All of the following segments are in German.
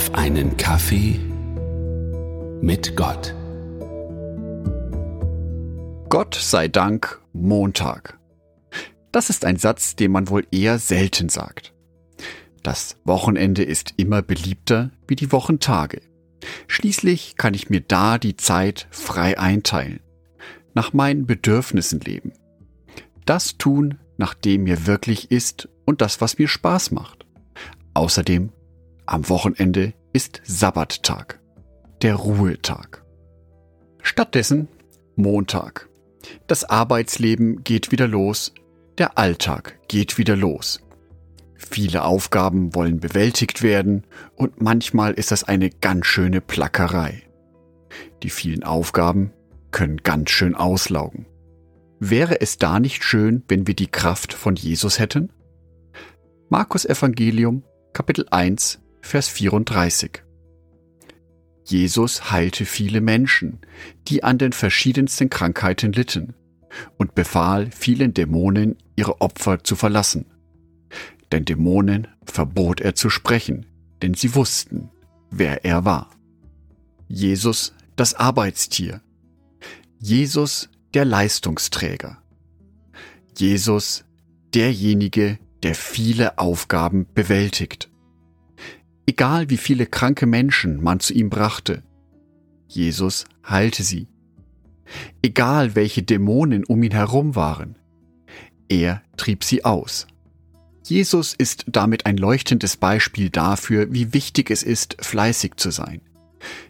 auf einen Kaffee mit Gott. Gott sei Dank Montag. Das ist ein Satz, den man wohl eher selten sagt. Das Wochenende ist immer beliebter wie die Wochentage. Schließlich kann ich mir da die Zeit frei einteilen, nach meinen Bedürfnissen leben. Das tun, nach dem mir wirklich ist und das, was mir Spaß macht. Außerdem, am Wochenende ist Sabbattag, der Ruhetag. Stattdessen Montag. Das Arbeitsleben geht wieder los, der Alltag geht wieder los. Viele Aufgaben wollen bewältigt werden und manchmal ist das eine ganz schöne Plackerei. Die vielen Aufgaben können ganz schön auslaugen. Wäre es da nicht schön, wenn wir die Kraft von Jesus hätten? Markus Evangelium, Kapitel 1, Vers 34. Jesus heilte viele Menschen, die an den verschiedensten Krankheiten litten, und befahl vielen Dämonen, ihre Opfer zu verlassen. Den Dämonen verbot er zu sprechen, denn sie wussten, wer er war. Jesus, das Arbeitstier. Jesus, der Leistungsträger. Jesus, derjenige, der viele Aufgaben bewältigt. Egal wie viele kranke Menschen man zu ihm brachte, Jesus heilte sie. Egal welche Dämonen um ihn herum waren, er trieb sie aus. Jesus ist damit ein leuchtendes Beispiel dafür, wie wichtig es ist, fleißig zu sein,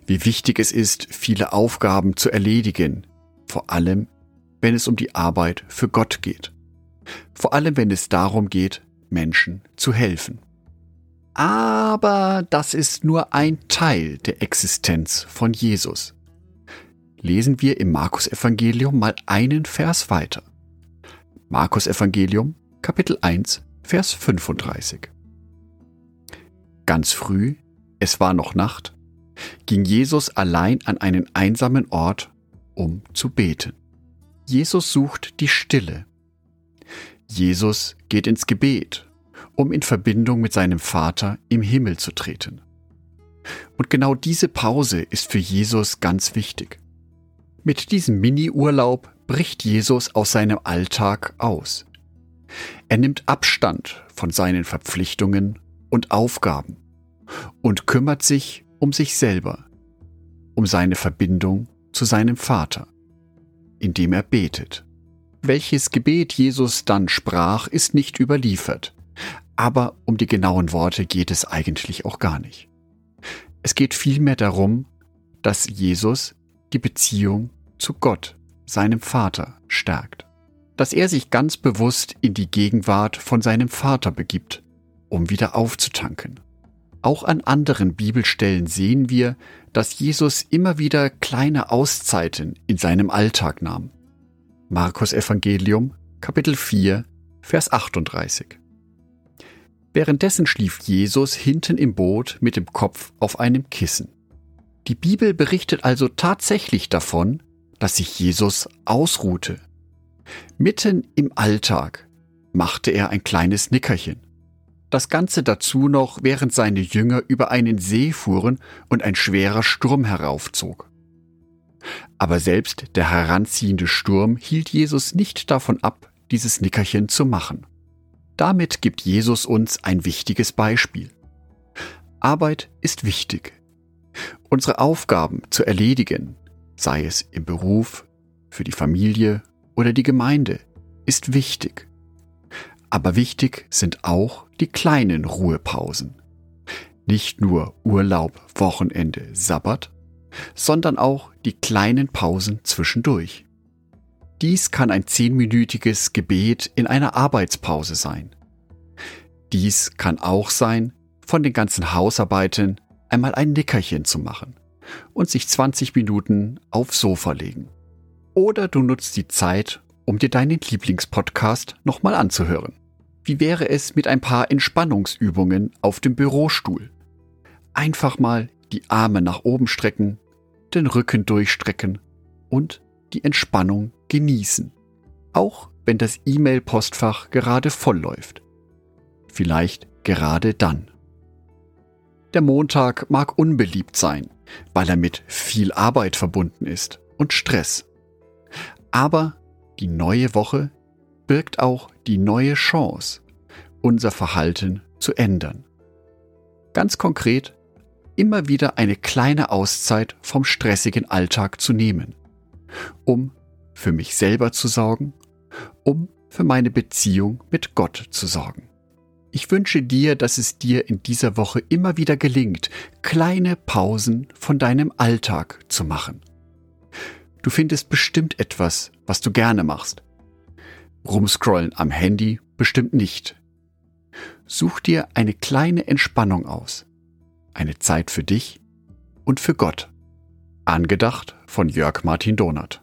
wie wichtig es ist, viele Aufgaben zu erledigen, vor allem wenn es um die Arbeit für Gott geht, vor allem wenn es darum geht, Menschen zu helfen. Aber das ist nur ein Teil der Existenz von Jesus. Lesen wir im Markus Evangelium mal einen Vers weiter. Markus Evangelium, Kapitel 1, Vers 35. Ganz früh, es war noch Nacht, ging Jesus allein an einen einsamen Ort, um zu beten. Jesus sucht die Stille. Jesus geht ins Gebet, um in Verbindung mit seinem Vater im Himmel zu treten. Und genau diese Pause ist für Jesus ganz wichtig. Mit diesem Mini-Urlaub bricht Jesus aus seinem Alltag aus. Er nimmt Abstand von seinen Verpflichtungen und Aufgaben und kümmert sich um sich selber, um seine Verbindung zu seinem Vater, indem er betet. Welches Gebet Jesus dann sprach, ist nicht überliefert, aber um die genauen Worte geht es eigentlich auch gar nicht. Es geht vielmehr darum, dass Jesus die Beziehung zu Gott, seinem Vater, stärkt dass er sich ganz bewusst in die Gegenwart von seinem Vater begibt, um wieder aufzutanken. Auch an anderen Bibelstellen sehen wir, dass Jesus immer wieder kleine Auszeiten in seinem Alltag nahm. Markus Evangelium, Kapitel 4, Vers 38. Währenddessen schlief Jesus hinten im Boot mit dem Kopf auf einem Kissen. Die Bibel berichtet also tatsächlich davon, dass sich Jesus ausruhte, Mitten im Alltag machte er ein kleines Nickerchen. Das Ganze dazu noch, während seine Jünger über einen See fuhren und ein schwerer Sturm heraufzog. Aber selbst der heranziehende Sturm hielt Jesus nicht davon ab, dieses Nickerchen zu machen. Damit gibt Jesus uns ein wichtiges Beispiel. Arbeit ist wichtig. Unsere Aufgaben zu erledigen, sei es im Beruf, für die Familie oder die Gemeinde ist wichtig. Aber wichtig sind auch die kleinen Ruhepausen. Nicht nur Urlaub, Wochenende, Sabbat, sondern auch die kleinen Pausen zwischendurch. Dies kann ein zehnminütiges Gebet in einer Arbeitspause sein. Dies kann auch sein, von den ganzen Hausarbeiten einmal ein Nickerchen zu machen und sich 20 Minuten aufs Sofa legen. Oder du nutzt die Zeit, um dir deinen Lieblingspodcast nochmal anzuhören. Wie wäre es mit ein paar Entspannungsübungen auf dem Bürostuhl? Einfach mal die Arme nach oben strecken, den Rücken durchstrecken und die Entspannung genießen. Auch wenn das E-Mail-Postfach gerade voll läuft. Vielleicht gerade dann. Der Montag mag unbeliebt sein, weil er mit viel Arbeit verbunden ist und Stress. Aber die neue Woche birgt auch die neue Chance, unser Verhalten zu ändern. Ganz konkret, immer wieder eine kleine Auszeit vom stressigen Alltag zu nehmen, um für mich selber zu sorgen, um für meine Beziehung mit Gott zu sorgen. Ich wünsche dir, dass es dir in dieser Woche immer wieder gelingt, kleine Pausen von deinem Alltag zu machen. Du findest bestimmt etwas, was du gerne machst. Rumscrollen am Handy bestimmt nicht. Such dir eine kleine Entspannung aus. Eine Zeit für dich und für Gott. Angedacht von Jörg Martin Donath.